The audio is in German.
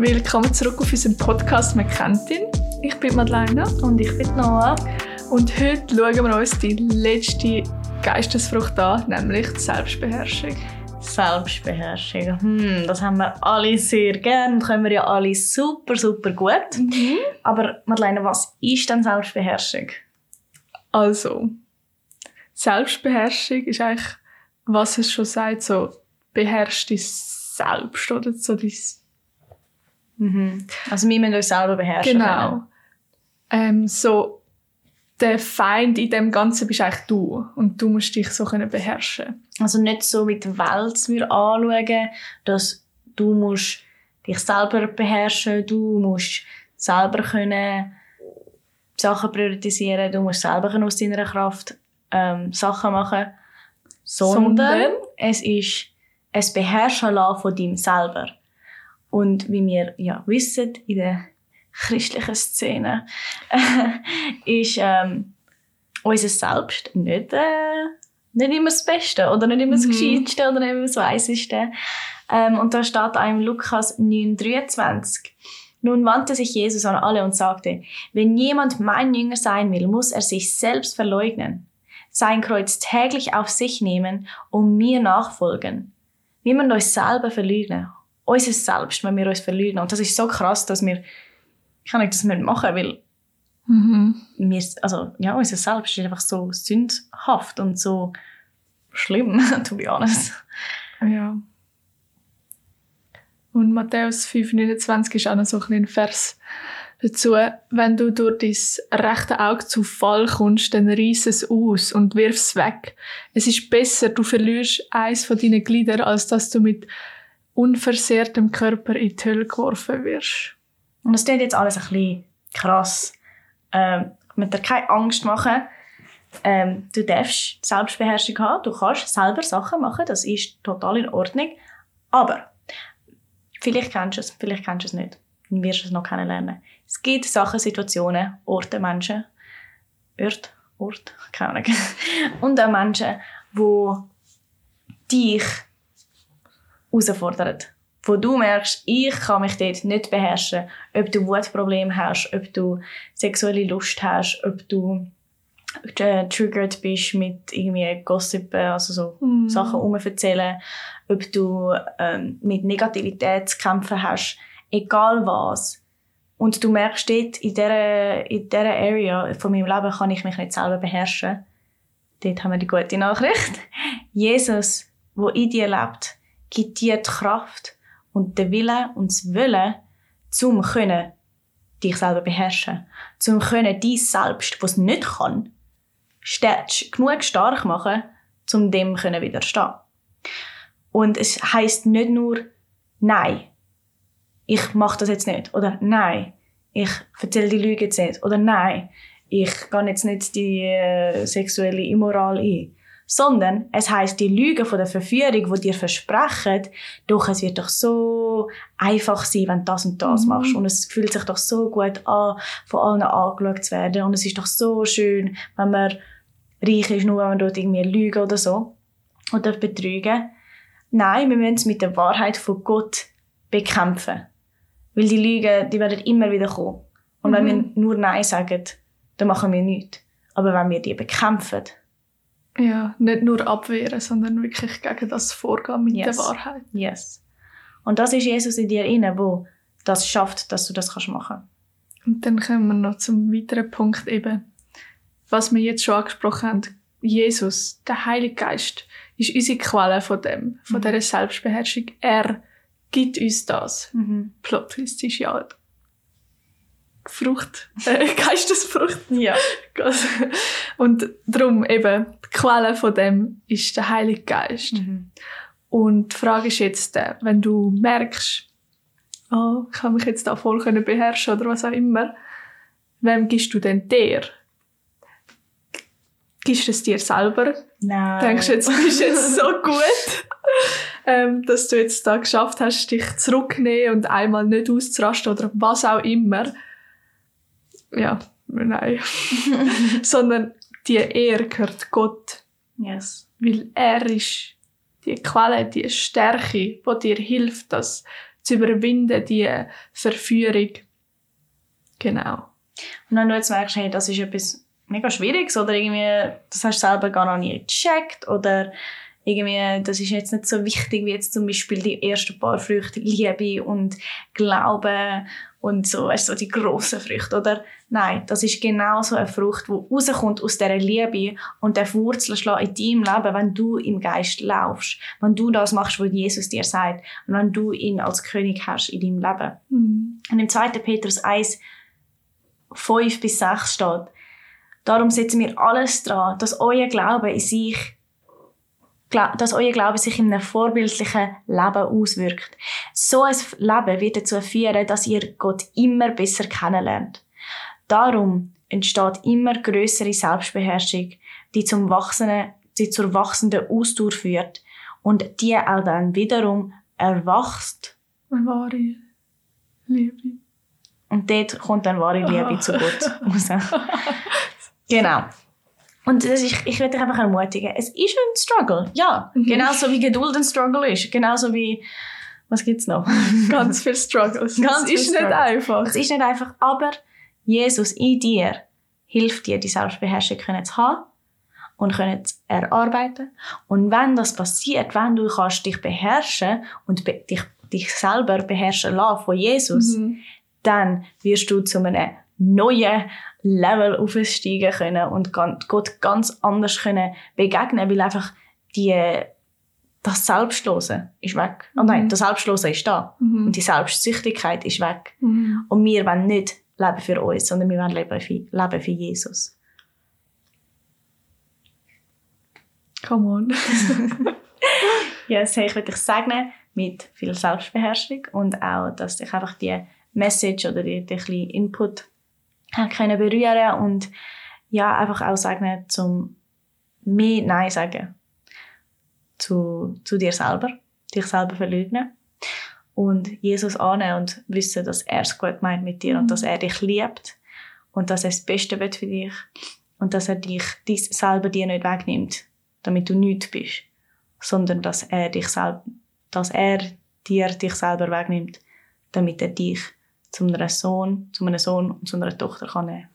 Willkommen zurück auf unserem Podcast «Man kennt ihn». Ich bin Madeleine. Und ich bin Noah. Und heute schauen wir uns die letzte Geistesfrucht an, nämlich die Selbstbeherrschung. Selbstbeherrschung. Hm, das haben wir alle sehr gern. Können wir ja alle super, super gut. Mhm. Aber Madeleine, was ist denn Selbstbeherrschung? Also, Selbstbeherrschung ist eigentlich, was es schon sagt, so beherrscht dich selbst oder so dein Mhm. Also wir müssen uns selber beherrschen. Genau. Ähm, so, der Feind in dem Ganzen bist eigentlich du. Und du musst dich so können beherrschen. Also nicht so mit der Welt wir anschauen, dass du musst dich selber beherrschen, du musst selber können Sachen priorisieren, du musst selber können aus deiner Kraft ähm, Sachen machen, sondern, Sondern? es ist ein Beherrschen von dir selber. Und wie wir ja wissen, in der christlichen Szene, ist ähm, unser Selbst nicht, äh, nicht immer das Beste oder nicht immer das Mhm. Gescheiteste oder nicht immer das Weiseste. Ähm, und da steht im Lukas 9,23. Nun wandte sich Jesus an alle und sagte, wenn jemand mein Jünger sein will, muss er sich selbst verleugnen, sein Kreuz täglich auf sich nehmen und mir nachfolgen. Wir müssen uns selber verleugnen. Unser Selbst, wenn wir uns verleugnen. Und das ist so krass, dass wir, ich kann nicht das nicht machen, weil Mhm. wir, also, ja, unser Selbst ist einfach so sündhaft und so schlimm, to be honest. Ja. Und Matthäus 5,29 ist auch noch so ein kleiner Vers dazu. Wenn du durch dein rechte Auge zu Fall kommst, dann reiss es aus und wirf es weg. Es ist besser, du verlierst eins von deinen Gliedern, als dass du mit unversehrtem Körper in die Hölle geworfen wirst. Und das klingt jetzt alles ein bisschen krass. Ähm, möchte dir keine Angst machen. Ähm, du darfst Selbstbeherrschung haben. Du kannst selber Sachen machen. Das ist total in Ordnung. Aber vielleicht kennst du es, vielleicht kennst du es nicht. Dann wirst du es noch kennenlernen. Es gibt Sachen, Situationen, Orte, Menschen, Ort, Ort, keine Ahnung. Und auch Menschen, wo dich herausfordern. Wo du merkst, ich kann mich dort nicht beherrschen. Ob du Wutprobleme hast, ob du sexuelle Lust hast, ob du äh, triggert bist mit irgendwie Gossip, also so Mhm. Sachen umverzählen, ob du ähm, mit Negativität zu kämpfen hast, egal was. Und du merkst dort, in dieser, in dieser Area von meinem Leben kann ich mich nicht selber beherrschen. Dort haben wir die gute Nachricht. Jesus, wo in dir lebt, gibt dir die Kraft und den Willen und das Wollen, zum können dich selber beherrschen. Zum können dein Selbst, was nicht kann, genug stark machen, um dem können widerstehen. Und es heißt nicht nur Nein, ich mache das jetzt nicht oder Nein, ich erzähle die Lüge jetzt nicht oder Nein, ich gehe jetzt nicht die äh, sexuelle Immoral ein. Sondern es heißt die Lüge von der Verführung, die dir versprechen, doch es wird doch so einfach sein, wenn du das und das Mhm. machst. Und es fühlt sich doch so gut an, von allen angeschaut zu werden. Und es ist doch so schön, wenn man reich ist, nur wenn man dort irgendwie lügen oder so. Oder betrügen. Nein, wir müssen es mit der Wahrheit von Gott bekämpfen. Weil die Lügen, die werden immer wieder kommen. Und wenn Mhm. wir nur Nein sagen, dann machen wir nichts. Aber wenn wir die bekämpfen, Ja, nicht nur abwehren, sondern wirklich gegen das Vorgehen mit Yes. der Wahrheit. yes. Und das ist Jesus in dir inne, wo das schafft, dass du das kannst machen. Und dann kommen wir noch zum weiteren Punkt eben, was wir jetzt schon angesprochen haben. Jesus, der Heilige Geist, ist unsere Quelle von dem, von Mhm. dieser Selbstbeherrschung. Er gibt uns das. Mhm. Plot ist ja Frucht, äh, Geistesfrucht. Ja. Und darum eben, die Quelle von dem ist der Heilige Geist. Mhm. Und die Frage ist jetzt, äh, wenn du merkst, oh, ich kann mich jetzt da voll können beherrschen oder was auch immer, wem gibst du denn dir? Gibst du es dir selber? Nein. Denkst du, jetzt bist du jetzt so gut, ähm, dass du jetzt da geschafft hast, dich zurückzunehmen und einmal nicht auszurasten oder was auch immer? Ja, nein. Sondern die Ehre gehört Gott, Yes. weil er ist die Quelle, die Stärke, die dir hilft, das zu überwinden, die Verführung. Genau. Und wenn du jetzt merkst, hey, das ist etwas mega Schwieriges oder irgendwie, das hast du selber gar noch nie gecheckt oder irgendwie, das ist jetzt nicht so wichtig wie jetzt zum Beispiel die ersten paar Früchte, Liebe und Glaube und so, weißt, so die grossen Früchte, oder? Nein, das ist genau so eine Frucht, die rauskommt aus dieser Liebe und der Wurzel schlägt in deinem Leben, wenn du im Geist laufst, wenn du das machst, was Jesus dir sagt und wenn du ihn als König hast in deinem Leben. Mhm. Und im 2. Petrus 1, 5 bis 6 steht, darum setzen wir alles dran, dass euer Glaube in sich dass euer Glaube sich in einem vorbildlichen Leben auswirkt. So ein Leben wird dazu führen, dass ihr Gott immer besser kennenlernt. Darum entsteht immer größere Selbstbeherrschung, die zum wachsenden, die zur wachsenden Ausdauer führt und die auch dann wiederum erwachst. Eine wahre Liebe. Und dort kommt dann wahre Liebe zu Gott raus. genau. Und das ist, ich würde dich einfach ermutigen, es ist ein Struggle, ja. Mhm. Genauso wie Geduld ein Struggle ist. Genauso wie, was gibt's noch? Ganz viel Struggles. Ganz es ist nicht einfach. Es ist nicht einfach, aber Jesus in dir hilft dir, die Selbstbeherrschung zu haben und können zu erarbeiten. Und wenn das passiert, wenn du kannst dich beherrschen und be dich, dich selber beherrschen lassen von Jesus, mhm. dann wirst du zu einem neuen Level aufsteigen können und Gott ganz anders können begegnen, weil einfach die, das Selbstlose ist weg. Oh nein, mhm. das Selbstlose ist da. Mhm. Und die Selbstsüchtigkeit ist weg. Mhm. Und wir wollen nicht leben für uns, sondern wir wollen leben für, leben für Jesus. Come on. yes, hey, ich würde dich segnen mit viel Selbstbeherrschung und auch, dass dich einfach die Message oder die, die Input können berühren und ja, einfach auch sagen, zum mehr Nein sagen zu, zu dir selber, dich selber verleugnen und Jesus annehmen und wissen, dass er es gut meint mit dir mhm. und dass er dich liebt und dass er das Beste will für dich und dass er dich dies selber dir nicht wegnimmt, damit du nichts bist, sondern dass er dich selber, dass er dir dich selber wegnimmt, damit er dich zu einem Sohn, zu einem Sohn und zu einer Tochter kann nehmen